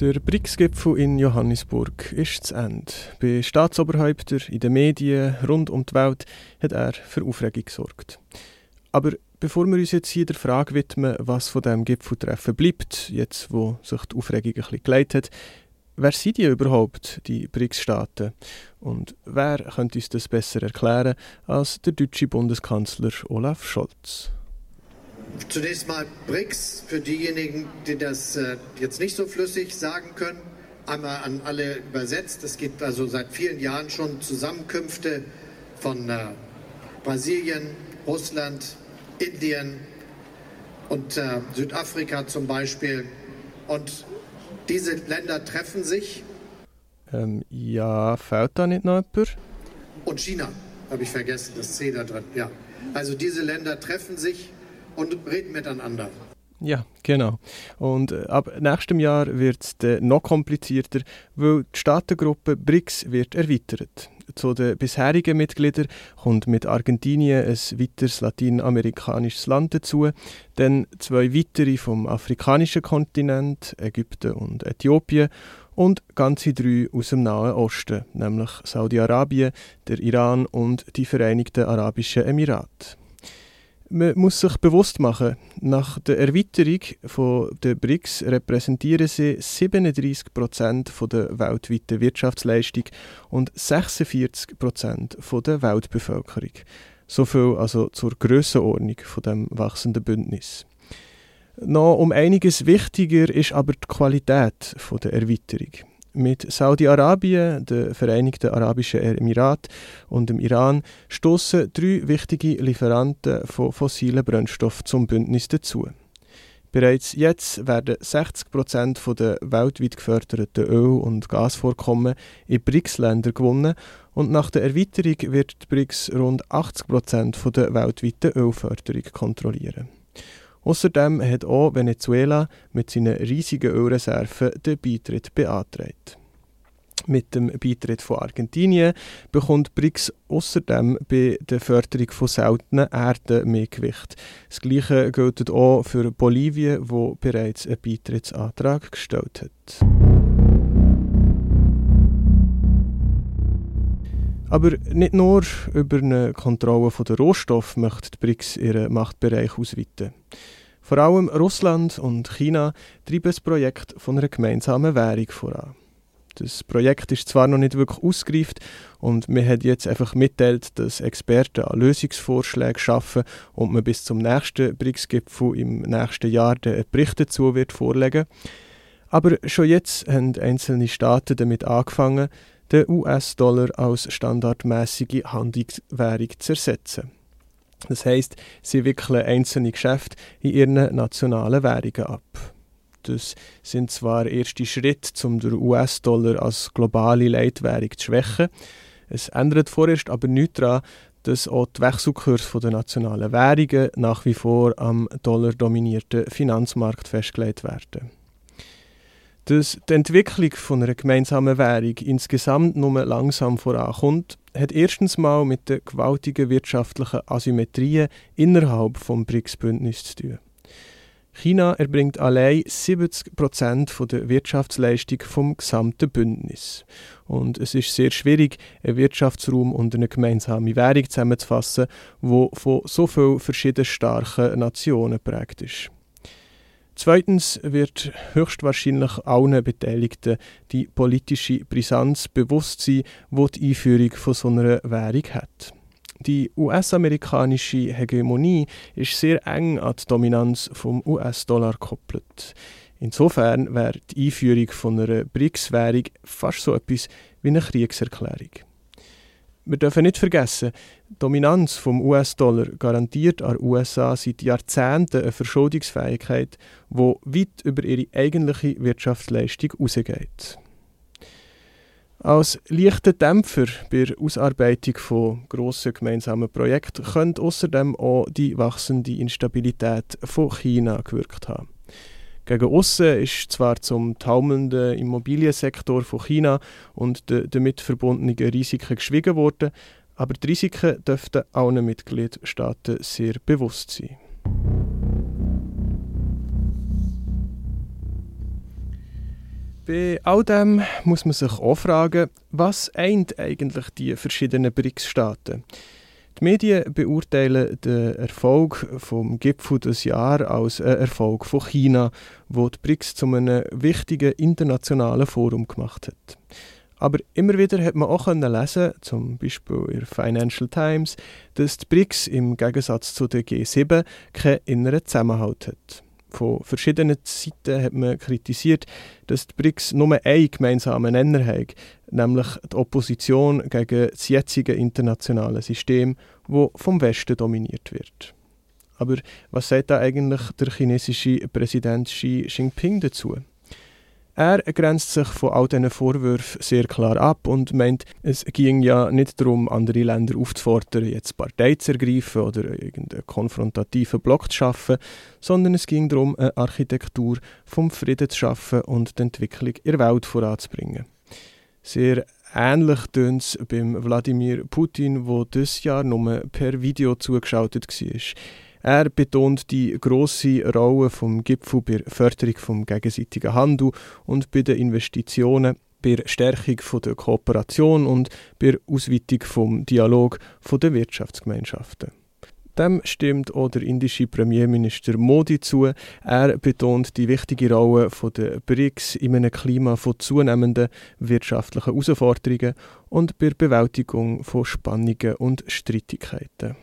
Der BRICS-Gipfel in Johannesburg ist zu Ende. Bei Staatsoberhäuptern, in den Medien, rund um die Welt hat er für Aufregung gesorgt. Aber bevor wir uns jetzt hier der Frage widmen, was von diesem Gipfeltreffen bleibt, jetzt wo sich die Aufregung ein bisschen geleitet hat, wer sind die überhaupt, die BRICS-Staaten? Und wer könnte uns das besser erklären als der deutsche Bundeskanzler Olaf Scholz? Zunächst mal BRICS für diejenigen, die das äh, jetzt nicht so flüssig sagen können. Einmal an alle übersetzt. Es gibt also seit vielen Jahren schon Zusammenkünfte von äh, Brasilien, Russland, Indien und äh, Südafrika zum Beispiel. Und diese Länder treffen sich. Ähm, ja, fällt da nicht noch jemand? Und China, habe ich vergessen, das C da drin. Ja. Also diese Länder treffen sich und reden miteinander. Ja, genau. Und äh, ab nächstem Jahr wird es noch komplizierter, weil die Staatengruppe BRICS wird erweitert. Zu den bisherigen Mitgliedern kommt mit Argentinien ein weiteres lateinamerikanisches Land dazu, dann zwei weitere vom afrikanischen Kontinent, Ägypten und Äthiopien, und ganze drei aus dem Nahen Osten, nämlich Saudi-Arabien, der Iran und die Vereinigten Arabischen Emirate man muss sich bewusst machen, nach der Erweiterung der BRICS repräsentieren sie 37 Prozent der weltweiten Wirtschaftsleistung und 46 Prozent der Weltbevölkerung. So viel also zur Grössenordnung von dem wachsenden Bündnis. Noch um einiges wichtiger ist aber die Qualität der Erweiterung. Mit Saudi-Arabien, den Vereinigten Arabischen Emiraten und dem Iran stoßen drei wichtige Lieferanten von fossilen Brennstoffen zum Bündnis dazu. Bereits jetzt werden 60 Prozent der weltweit geförderten Öl- und Gasvorkommen in BRICS-Ländern gewonnen und nach der Erweiterung wird die BRICS rund 80 Prozent der weltweiten Ölförderung kontrollieren. Außerdem hat auch Venezuela mit seinen riesigen Ölreserven den Beitritt beantragt. Mit dem Beitritt von Argentinien bekommt BRICS außerdem bei der Förderung von seltenen Erden mehr Gewicht. Das Gleiche gilt auch für Bolivien, wo bereits einen Beitrittsantrag gestellt hat. Aber nicht nur über eine Kontrolle der Rohstoffe möchte die BRICS ihren Machtbereich ausweiten. Vor allem Russland und China treiben das Projekt von einer gemeinsamen Währung voran. Das Projekt ist zwar noch nicht wirklich ausgereift und man hat jetzt einfach mitteilt, dass Experten an Lösungsvorschlägen schaffen und man bis zum nächsten BRICS-Gipfel im nächsten Jahr den Bericht dazu wird vorlegen. Aber schon jetzt haben einzelne Staaten damit angefangen, den US-Dollar als standardmäßige Handelswährung zu ersetzen. Das heißt, sie wickeln einzelne Geschäfte in ihren nationalen Währungen ab. Das sind zwar erste Schritte, um den US-Dollar als globale Leitwährung zu schwächen. Es ändert vorerst aber nichts daran, dass auch die Wechselkurse der nationalen Währungen nach wie vor am dollardominierten Finanzmarkt festgelegt werden. Dass die Entwicklung von einer gemeinsamen Währung insgesamt nur langsam vorankommt, hat erstens mal mit den gewaltigen wirtschaftlichen Asymmetrien innerhalb des BRICS-Bündnisses zu tun. China erbringt allein 70 Prozent der Wirtschaftsleistung vom gesamten Bündnis. Und es ist sehr schwierig, einen Wirtschaftsraum und eine gemeinsame Währung zusammenzufassen, wo von so vielen verschiedenen starken Nationen prägt ist. Zweitens wird höchstwahrscheinlich allen Beteiligten die politische Brisanz bewusst sein, die die Einführung von so einer Währung hat. Die US-amerikanische Hegemonie ist sehr eng an die Dominanz vom US-Dollar gekoppelt. Insofern wäre die Einführung von einer BRICS-Währung fast so etwas wie eine Kriegserklärung. Wir dürfen nicht vergessen, die Dominanz vom US-Dollar garantiert an USA seit Jahrzehnten eine Verschuldungsfähigkeit, die weit über ihre eigentliche Wirtschaftsleistung hinausgeht. Als leichter Dämpfer bei der Ausarbeitung von grossen gemeinsamen Projekten könnte außerdem auch die wachsende Instabilität von China gewirkt haben. Gegen aussen ist zwar zum taumelnden Immobiliensektor von China und den damit verbundenen Risiken geschwiegen worden, aber die Risiken dürften allen Mitgliedstaaten sehr bewusst sein. Bei all dem muss man sich auch fragen, was eint eigentlich die verschiedenen BRICS-Staaten? Die Medien beurteilen den Erfolg vom Gipfel des Jahr als einen Erfolg von China, wo die BRICS zu einem wichtigen internationalen Forum gemacht hat. Aber immer wieder hat man auch lesen, zum Beispiel in der Financial Times, dass die BRICS im Gegensatz zu der G7 keinen inneren Zusammenhalt hat. Von verschiedenen Seiten hat man kritisiert, dass die BRICS nur einen gemeinsamen Nenner haben, nämlich die Opposition gegen das jetzige internationale System, das vom Westen dominiert wird. Aber was sagt da eigentlich der chinesische Präsident Xi Jinping dazu? Er grenzt sich von all diesen Vorwürfen sehr klar ab und meint, es ging ja nicht darum, andere Länder aufzufordern, jetzt Partei zu ergreifen oder irgendeinen konfrontativen Block zu schaffen, sondern es ging darum, eine Architektur vom Frieden zu schaffen und die Entwicklung in der Welt voranzubringen. Sehr ähnlich tönt es beim Wladimir Putin, wo dieses Jahr nur per Video zugeschaltet war. Er betont die große Rolle vom Gipfel bei der Förderung vom gegenseitigen Handel und bei den Investitionen, bei der Stärkung der Kooperation und bei der Ausweitung vom Dialog der Wirtschaftsgemeinschaften. Dem stimmt auch der indische Premierminister Modi zu. Er betont die wichtige Rolle der BRICS in einem Klima von zunehmenden wirtschaftlichen Herausforderungen und bei der Bewältigung von Spannungen und Streitigkeiten.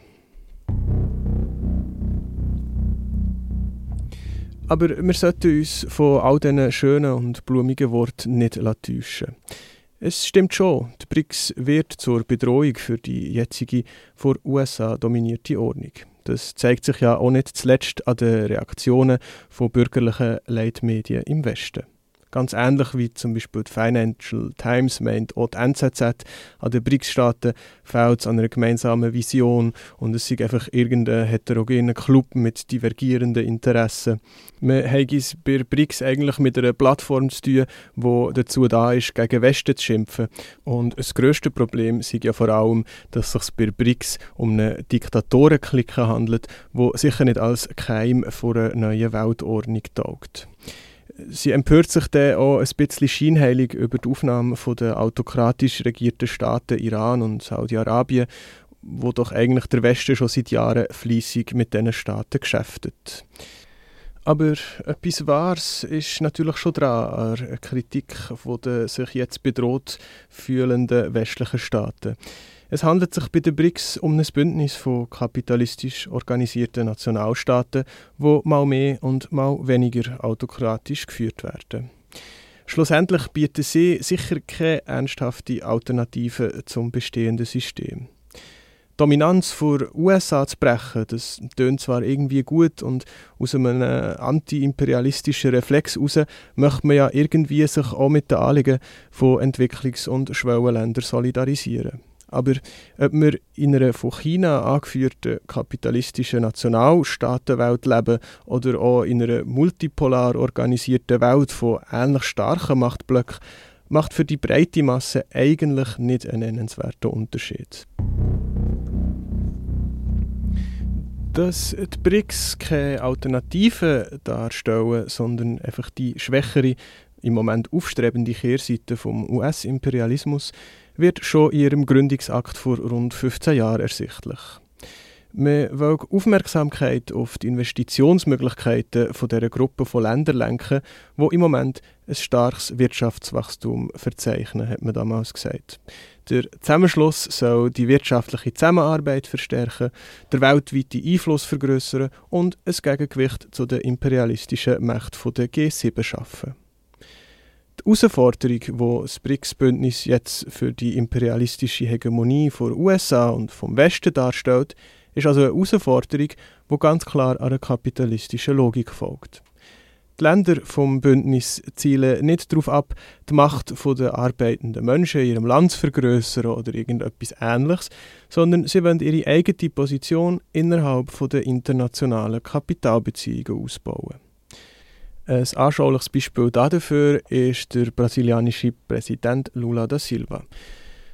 Aber wir sollten uns von all diesen schönen und blumigen Worten nicht täuschen. Es stimmt schon, die BRICS wird zur Bedrohung für die jetzige vor USA dominierte Ordnung. Das zeigt sich ja auch nicht zuletzt an den Reaktionen von bürgerlichen Leitmedien im Westen. Ganz ähnlich wie zum Beispiel die Financial Times meint auch die NZZ, an den BRICS-Staaten fehlt es an einer gemeinsamen Vision und es ist einfach irgendein heterogener Club mit divergierenden Interessen. Man hat es bei BRICS eigentlich mit einer Plattform zu tun, die dazu da ist, gegen Westen zu schimpfen. Und das grösste Problem ist ja vor allem, dass es sich bei BRICS um eine Diktatorenklicke handelt, wo sicher nicht als Keim vor einer neuen Weltordnung taugt sie empört sich dann auch ein bisschen scheinheilig über die Aufnahme der autokratisch regierten Staaten Iran und Saudi-Arabien, wo doch eigentlich der Westen schon seit Jahren fließig mit diesen Staaten geschäftet. Aber etwas Wahres ist natürlich schon dran an der Kritik der sich jetzt bedroht fühlenden westlichen Staaten. Es handelt sich bei den BRICS um ein Bündnis von kapitalistisch organisierten Nationalstaaten, wo mal mehr und mal weniger autokratisch geführt werden. Schlussendlich bieten sie sicher keine ernsthafte Alternative zum bestehenden System. Die Dominanz vor USA zu brechen, das tönt zwar irgendwie gut und aus einem anti-imperialistischen Reflex heraus möchte man ja irgendwie sich auch mit den Anliegen von Entwicklungs- und Schwellenländern solidarisieren. Aber ob wir in einer von China angeführten kapitalistischen Nationalstaatenwelt leben oder auch in einer multipolar organisierten Welt von ähnlich starken Machtblöcken, macht für die breite Masse eigentlich nicht einen nennenswerten Unterschied. Dass die BRICS keine Alternative darstellen, sondern einfach die schwächere, im Moment aufstrebende Kehrseite vom US-Imperialismus, wird schon in ihrem Gründungsakt vor rund 15 Jahren ersichtlich. Man will Aufmerksamkeit auf die Investitionsmöglichkeiten von dieser Gruppe von Ländern lenken, wo im Moment ein starkes Wirtschaftswachstum verzeichnen, hat man damals gesagt. Der Zusammenschluss soll die wirtschaftliche Zusammenarbeit verstärken, der weltweite Einfluss vergrößern und ein Gegengewicht zu den imperialistischen Mächten der G7 schaffen. Die Herausforderung, die das BRICS-Bündnis jetzt für die imperialistische Hegemonie von USA und vom Westen darstellt, ist also eine Herausforderung, die ganz klar einer kapitalistischen Logik folgt. Die Länder vom Bündnis zielen nicht darauf ab, die Macht der arbeitenden Menschen in ihrem Land zu vergrößern oder irgendetwas Ähnliches, sondern sie wollen ihre eigene Position innerhalb der internationalen Kapitalbeziehungen ausbauen. Ein anschauliches Beispiel dafür ist der brasilianische Präsident Lula da Silva.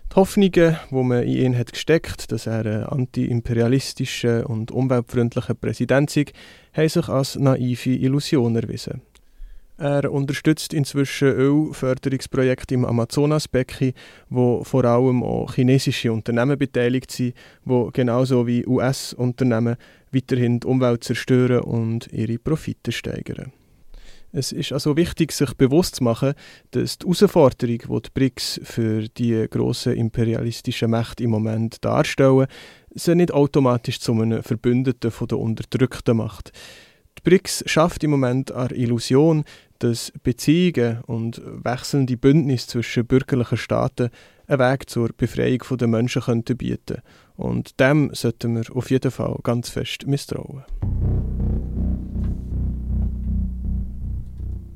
Die Hoffnungen, die man in ihn hat gesteckt, dass er ein anti-imperialistischer und umweltfreundlicher Präsident sei, haben sich als naive Illusion erwiesen. Er unterstützt inzwischen Ölförderungsprojekte im Amazonasbecken, wo vor allem auch chinesische Unternehmen beteiligt sind, wo genauso wie US-Unternehmen weiterhin die Umwelt zerstören und ihre Profite steigern. Es ist also wichtig, sich bewusst zu machen, dass die Herausforderung, die die BRICS für die grossen imperialistischen Mächte im Moment darstellen, sie nicht automatisch zu einem Verbündeten der Unterdrückten macht. Die BRICS schafft im Moment eine Illusion, dass Beziehungen und wechselnde Bündnisse zwischen bürgerlichen Staaten einen Weg zur Befreiung der Menschen könnten bieten Und dem sollten wir auf jeden Fall ganz fest misstrauen.